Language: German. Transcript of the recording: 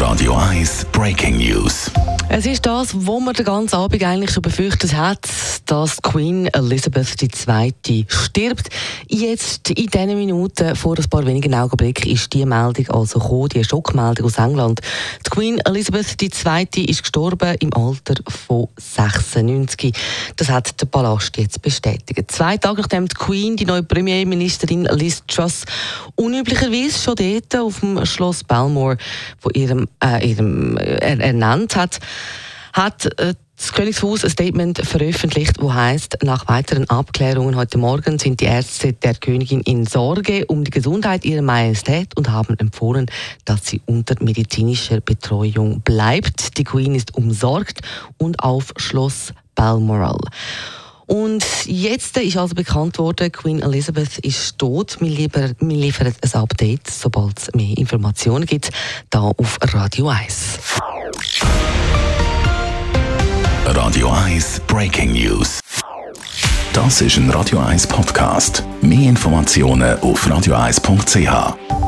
Radio 1 Breaking News. Es ist das, wo man den ganzen Abend eigentlich schon befürchtet hat, dass Queen Elizabeth II. stirbt. Jetzt, in diesen Minuten, vor ein paar wenigen Augenblicken, ist die Meldung also gekommen, die Schockmeldung aus England. Die Queen Elizabeth II. ist gestorben im Alter von 96. Das hat der Palast jetzt bestätigt. Zwei Tage nachdem die Queen, die neue Premierministerin Liz Truss, unüblicherweise schon dort auf dem Schloss Belmore von äh, ihrem äh, ernannt hat, hat äh, das Königshaus ein Statement veröffentlicht, wo heißt: Nach weiteren Abklärungen heute Morgen sind die Ärzte der Königin in Sorge um die Gesundheit ihrer Majestät und haben empfohlen, dass sie unter medizinischer Betreuung bleibt. Die Queen ist umsorgt und auf Schloss Balmoral. Und jetzt ist also bekannt worden, Queen Elizabeth ist tot. Wir, lieber, wir liefern ein Update, sobald es mehr Informationen gibt, da auf Radio 1. Radio 1 Breaking News. Das ist ein Radio 1 Podcast. Mehr Informationen auf radio1.ch.